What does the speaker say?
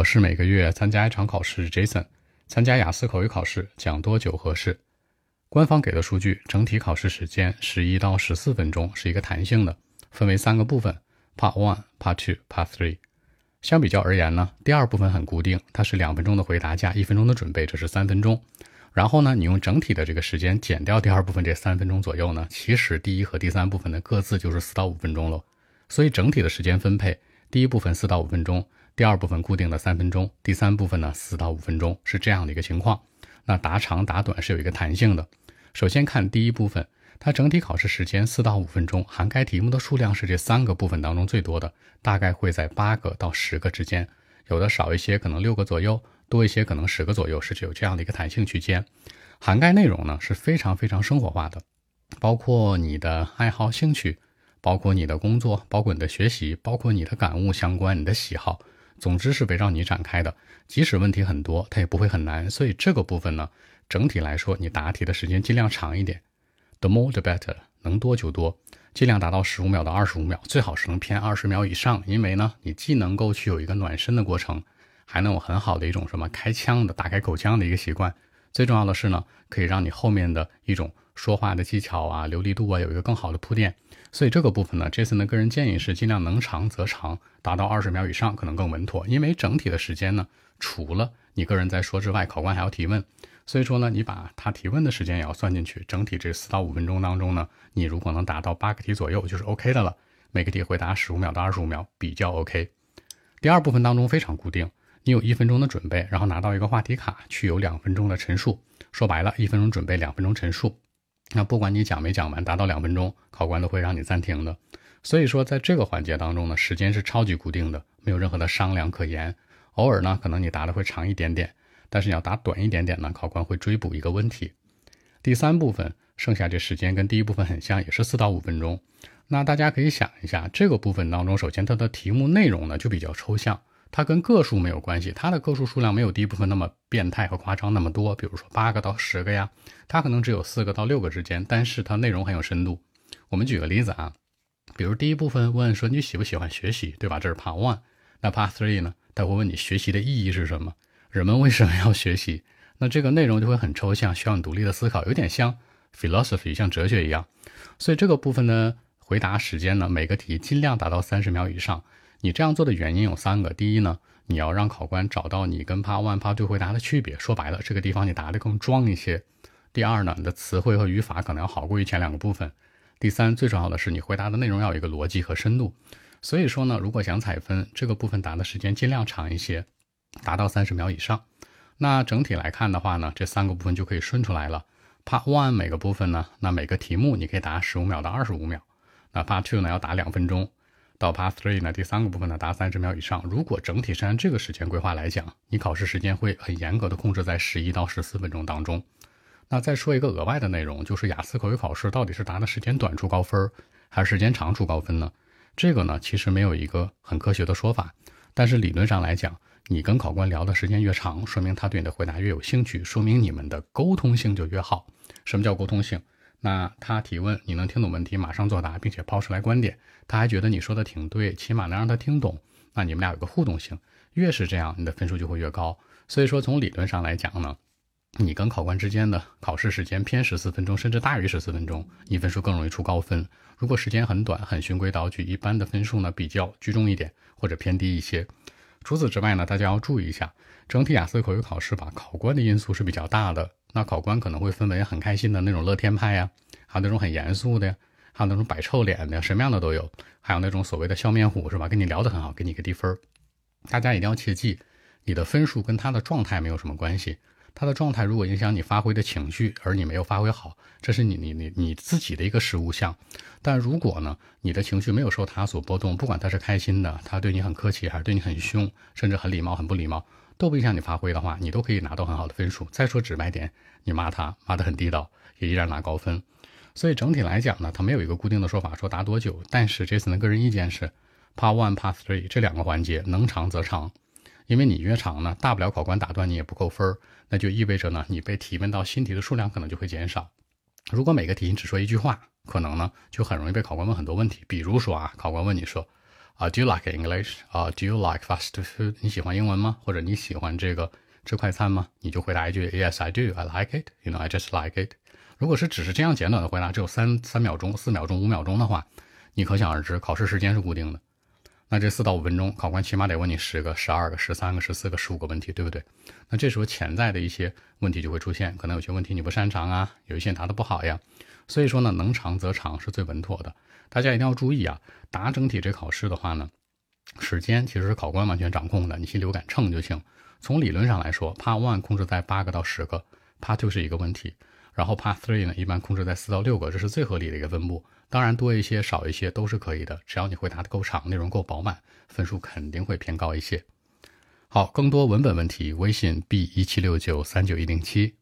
我是每个月参加一场考试，Jason。参加雅思口语考试讲多久合适？官方给的数据，整体考试时间十一到十四分钟，是一个弹性的，分为三个部分：Part One、Part Two、Part Three。相比较而言呢，第二部分很固定，它是两分钟的回答加一分钟的准备，这是三分钟。然后呢，你用整体的这个时间减掉第二部分这三分钟左右呢，其实第一和第三部分的各自就是四到五分钟喽。所以整体的时间分配，第一部分四到五分钟。第二部分固定的三分钟，第三部分呢四到五分钟是这样的一个情况。那答长答短是有一个弹性的。首先看第一部分，它整体考试时间四到五分钟，涵盖题目的数量是这三个部分当中最多的，大概会在八个到十个之间，有的少一些，可能六个左右；多一些，可能十个左右，是只有这样的一个弹性区间。涵盖内容呢是非常非常生活化的，包括你的爱好兴趣，包括你的工作，包括你的学习，包括你的感悟相关，你的喜好。总之是围绕你展开的，即使问题很多，它也不会很难。所以这个部分呢，整体来说，你答题的时间尽量长一点，the more the better，能多就多，尽量达到十五秒到二十五秒，最好是能偏二十秒以上。因为呢，你既能够去有一个暖身的过程，还能有很好的一种什么开枪的打开口腔的一个习惯。最重要的是呢，可以让你后面的一种说话的技巧啊、流利度啊有一个更好的铺垫。所以这个部分呢，Jason 的个人建议是尽量能长则长，达到二十秒以上可能更稳妥。因为整体的时间呢，除了你个人在说之外，考官还要提问，所以说呢，你把他提问的时间也要算进去。整体这四到五分钟当中呢，你如果能达到八个题左右，就是 OK 的了。每个题回答十五秒到二十五秒，比较 OK。第二部分当中非常固定，你有一分钟的准备，然后拿到一个话题卡，去有两分钟的陈述。说白了，一分钟准备，两分钟陈述。那不管你讲没讲完，达到两分钟，考官都会让你暂停的。所以说，在这个环节当中呢，时间是超级固定的，没有任何的商量可言。偶尔呢，可能你答的会长一点点，但是你要答短一点点呢，考官会追补一个问题。第三部分，剩下这时间跟第一部分很像，也是四到五分钟。那大家可以想一下，这个部分当中，首先它的题目内容呢就比较抽象。它跟个数没有关系，它的个数数量没有第一部分那么变态和夸张那么多。比如说八个到十个呀，它可能只有四个到六个之间，但是它内容很有深度。我们举个例子啊，比如第一部分问说你喜不喜欢学习，对吧？这是 Part One。那 Part Three 呢？他会问你学习的意义是什么？人们为什么要学习？那这个内容就会很抽象，需要你独立的思考，有点像 philosophy，像哲学一样。所以这个部分呢，回答时间呢，每个题尽量达到三十秒以上。你这样做的原因有三个：第一呢，你要让考官找到你跟 Part One、Part Two 回答的区别，说白了，这个地方你答的更装一些；第二呢，你的词汇和语法可能要好过于前两个部分；第三，最重要的是你回答的内容要有一个逻辑和深度。所以说呢，如果想采分，这个部分答的时间尽量长一些，达到三十秒以上。那整体来看的话呢，这三个部分就可以顺出来了。Part One 每个部分呢，那每个题目你可以答十五秒到二十五秒；那 Part Two 呢要答两分钟。到 Part Three 呢，第三个部分呢，答三十秒以上。如果整体是按这个时间规划来讲，你考试时间会很严格的控制在十一到十四分钟当中。那再说一个额外的内容，就是雅思口语考试到底是答的时间短出高分，还是时间长出高分呢？这个呢，其实没有一个很科学的说法。但是理论上来讲，你跟考官聊的时间越长，说明他对你的回答越有兴趣，说明你们的沟通性就越好。什么叫沟通性？那他提问，你能听懂问题，马上作答，并且抛出来观点，他还觉得你说的挺对，起码能让他听懂。那你们俩有个互动性，越是这样，你的分数就会越高。所以说，从理论上来讲呢，你跟考官之间的考试时间偏十四分钟，甚至大于十四分钟，你分数更容易出高分。如果时间很短，很循规蹈矩，一般的分数呢比较居中一点，或者偏低一些。除此之外呢，大家要注意一下，整体雅思口语考试吧，考官的因素是比较大的。那考官可能会分为很开心的那种乐天派呀，还有那种很严肃的呀，还有那种摆臭脸的，什么样的都有。还有那种所谓的笑面虎，是吧？跟你聊得很好，给你个低分。大家一定要切记，你的分数跟他的状态没有什么关系。他的状态如果影响你发挥的情绪，而你没有发挥好，这是你你你你自己的一个失误项。但如果呢，你的情绪没有受他所波动，不管他是开心的，他对你很客气，还是对你很凶，甚至很礼貌、很不礼貌。都不影响你发挥的话，你都可以拿到很好的分数。再说直白点，你骂他骂得很地道，也依然拿高分。所以整体来讲呢，他没有一个固定的说法说答多久。但是 Jason 的个人意见是，Part One、Part Three 这两个环节能长则长，因为你越长呢，大不了考官打断你也不扣分，那就意味着呢，你被提问到新题的数量可能就会减少。如果每个题你只说一句话，可能呢就很容易被考官问很多问题。比如说啊，考官问你说啊，Do you like English？啊，Do you like fast food？你喜欢英文吗？或者你喜欢这个吃快餐吗？你就回答一句 Yes, I do. I like it. You know, I just like it. 如果是只是这样简短的回答，只有三三秒钟、四秒钟、五秒钟的话，你可想而知，考试时间是固定的。那这四到五分钟，考官起码得问你十个、十二个、十三个、十四个、十五个问题，对不对？那这时候潜在的一些问题就会出现，可能有些问题你不擅长啊，有一些答得不好呀。所以说呢，能长则长是最稳妥的。大家一定要注意啊，答整体这考试的话呢，时间其实是考官完全掌控的，你心里有杆秤就行。从理论上来说，Part One 控制在八个到十个，Part Two 是一个问题，然后 Part Three 呢一般控制在四到六个，这是最合理的一个分布。当然多一些少一些都是可以的，只要你回答的够长，内容够饱满，分数肯定会偏高一些。好，更多文本问题，微信 b 一七六九三九一零七。